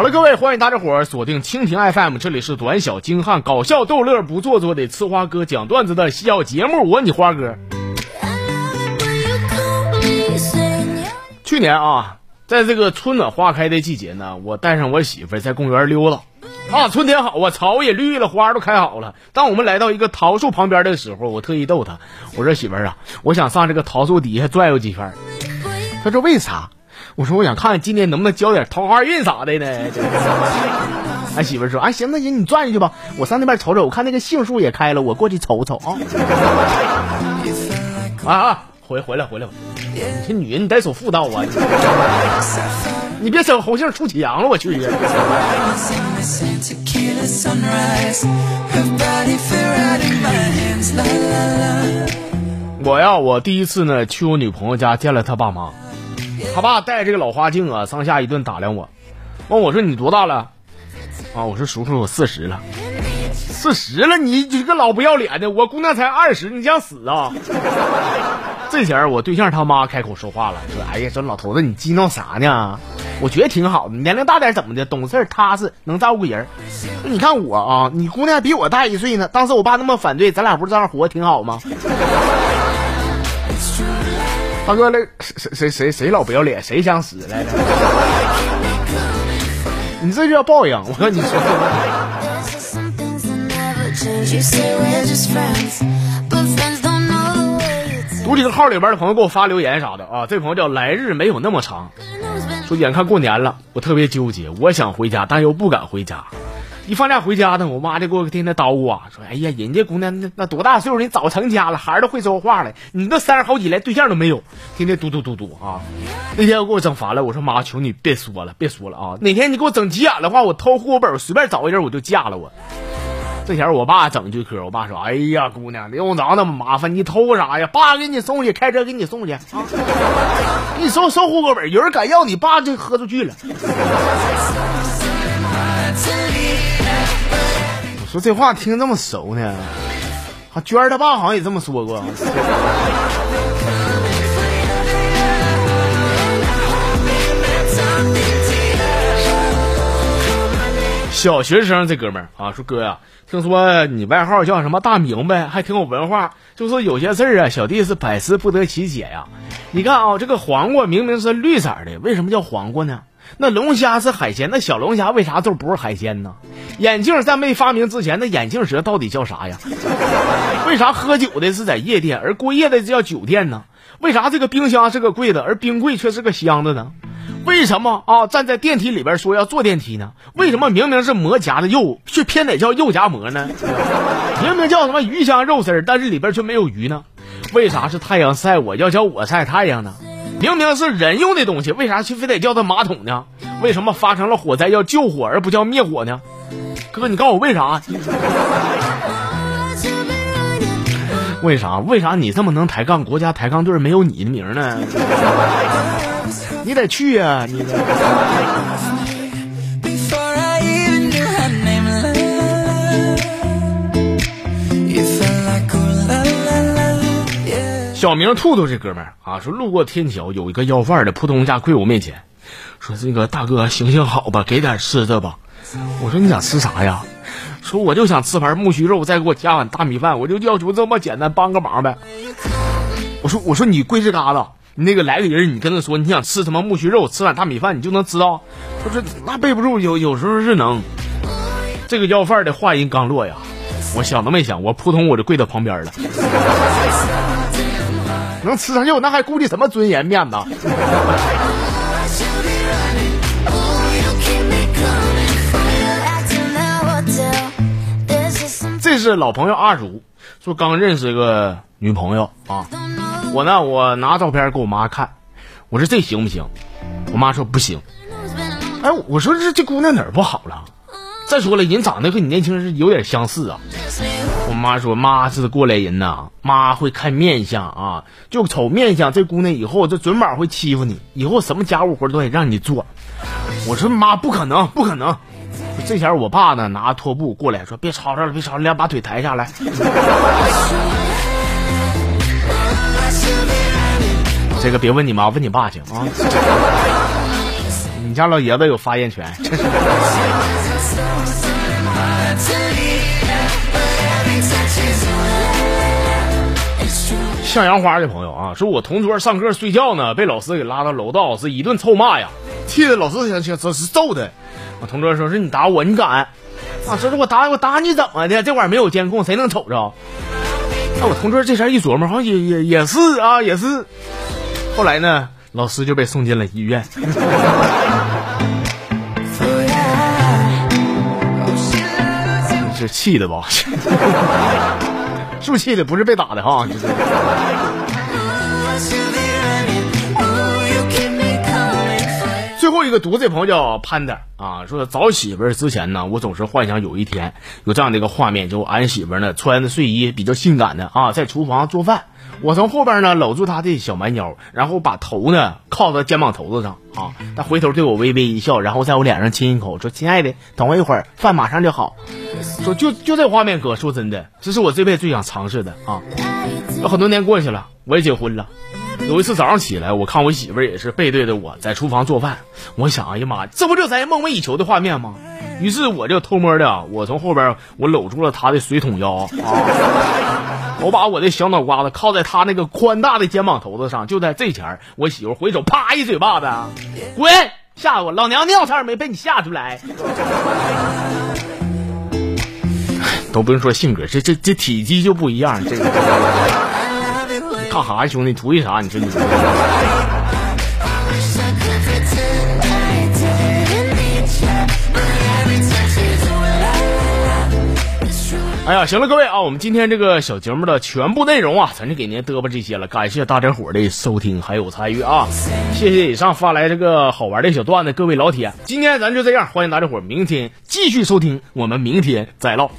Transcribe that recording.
好了，各位，欢迎大家伙儿锁定蜻蜓 FM，这里是短小精悍、搞笑逗乐、不做作的吃花哥讲段子的小节目，我你花哥。去年啊，在这个春暖花开的季节呢，我带上我媳妇在公园溜达。啊，春天好啊，草也绿了，花都开好了。当我们来到一个桃树旁边的时候，我特意逗她，我说媳妇儿啊，我想上这个桃树底下转悠几圈。她说为啥？我说我想看看今年能不能交点桃花运啥的呢？俺媳妇说：“哎，行那行，你转下去吧，我上那边瞅瞅，我看那个杏树也开了，我过去瞅瞅啊。”啊啊，回回来回来吧，你这女人你得守妇道啊！你别整红杏出墙了，我去！我呀，我第一次呢去我女朋友家见了她爸妈。他爸带这个老花镜啊，上下一顿打量我，问我说：“你多大了？”啊，我说：“叔叔，我四十了。”四十了，你你个老不要脸的！我姑娘才二十，你想死啊？这前儿我对象他妈开口说话了，说：“哎呀，这老头子你激闹啥呢？我觉得挺好的，年龄大点怎么的？懂事踏实，能照顾人。你看我啊，你姑娘比我大一岁呢。当时我爸那么反对，咱俩不是这样活挺好吗？”大哥，那谁谁谁谁老不要脸，谁想死来着？你这就叫报应！我跟你说，读这个号里边的朋友给我发留言啥的啊，这朋友叫来日没有那么长，说眼看过年了，我特别纠结，我想回家，但又不敢回家。一放假回家呢，我妈就给我天天叨咕啊，说：“哎呀，人家姑娘那那多大岁数，你早成家了，孩儿都会说话了，你都三十好几连对象都没有，天天嘟嘟嘟嘟啊！” 那天我给我整烦了，我说：“妈，求你别说了，别说了啊！哪天你给我整急眼的话，我偷户口本，随便找一人我就嫁了我。”这前我爸整句嗑，我爸说：“哎呀，姑娘，用着那么麻烦，你偷啥呀？爸给你送去，开车给你送去啊！你收收户口本，有人敢要你爸就喝出去了。”我说这话听这么熟呢？啊，娟儿他爸好像也这么说过。小学生这哥们儿啊，说哥呀，听说你外号叫什么大明白，还挺有文化。就说有些事儿啊，小弟是百思不得其解呀。你看啊，这个黄瓜明明是绿色的，为什么叫黄瓜呢？那龙虾是海鲜，那小龙虾为啥就不是海鲜呢？眼镜在没发明之前，那眼镜蛇到底叫啥呀？为啥喝酒的是在夜店，而过夜的叫酒店呢？为啥这个冰箱是个柜子，而冰柜却是个箱子呢？为什么啊？站在电梯里边说要坐电梯呢？为什么明明是馍夹的肉，却偏得叫肉夹馍呢？明明叫什么鱼香肉丝，但是里边却没有鱼呢？为啥是太阳晒我要叫我晒太阳呢？明明是人用的东西，为啥却非得叫它马桶呢？为什么发生了火灾要救火而不叫灭火呢？哥，你告诉我为啥？为啥？为啥你这么能抬杠？国家抬杠队没有你的名呢？你得去呀！你。小名兔兔这哥们儿啊，说路过天桥，有一个要饭的扑通一下跪我面前，说这个大哥行行好吧，给点吃的吧。我说你想吃啥呀？说我就想吃盘木须肉，再给我加碗大米饭，我就要求这么简单，帮个忙呗。我说我说你跪这嘎达，你那个来个人，你跟他说你想吃什么木须肉，吃碗大米饭，你就能知道。他说那背不住，有有时候是能。这个要饭的话音刚落呀，我想都没想，我扑通我就跪到旁边了。能吃上肉，那还顾忌什么尊严面子？这是老朋友阿如说刚认识个女朋友啊，我呢我拿照片给我妈看，我说这行不行？我妈说不行。哎，我说这这姑娘哪儿不好了？再说了，人长得和你年轻时有点相似啊。我妈说：“妈是过来人呐，妈会看面相啊，就瞅面相，这姑娘以后这准保会欺负你，以后什么家务活都得让你做。”我说：“妈，不可能，不可能。”这前我爸呢拿拖布过来说：“别吵吵了，别吵了，把腿抬下来。”这个别问你妈，问你爸去啊。你家老爷子有发言权。向阳花的朋友啊，说我同桌上课睡觉呢，被老师给拉到楼道，是一顿臭骂呀，气得老师想想这是揍他。我同桌说是你打我，你敢？啊，说是我打我打你怎么的？这玩意没有监控，谁能瞅着？那我同桌这前一琢磨，好像也也也是啊，也是。后来呢，老师就被送进了医院。是气的吧？是不是气的？不是被打的哈。最后一个读这朋友叫潘的啊，说找媳妇之前呢，我总是幻想有一天有这样的一个画面，就俺媳妇呢穿着睡衣比较性感的啊，在厨房做饭，我从后边呢搂住她的小蛮腰，然后把头呢靠在肩膀头子上啊，她回头对我微微一笑，然后在我脸上亲一口，说：“亲爱的，等我一会儿，饭马上就好。”说就就这画面，哥说真的，这是我这辈子最想尝试的啊！有很多年过去了，我也结婚了。有一次早上起来，我看我媳妇儿也是背对着我在厨房做饭，我想，哎呀妈，这不就咱梦寐以求的画面吗？于是我就偷摸的，我从后边我搂住了他的水桶腰啊，我把我的小脑瓜子靠在他那个宽大的肩膀头子上，就在这前我媳妇回手啪一嘴巴子，滚，吓我，老娘尿差点没被你吓出来。都不用说性格，这这这体积就不一样。这个，干啥呀，兄弟？图一啥？你说你。哎呀，行了，各位啊，我们今天这个小节目的全部内容啊，咱就给您嘚啵这些了。感谢大家伙的收听还有参与啊！谢谢以上发来这个好玩的小段子，各位老铁，今天咱就这样，欢迎大家伙明天继续收听，我们明天再唠。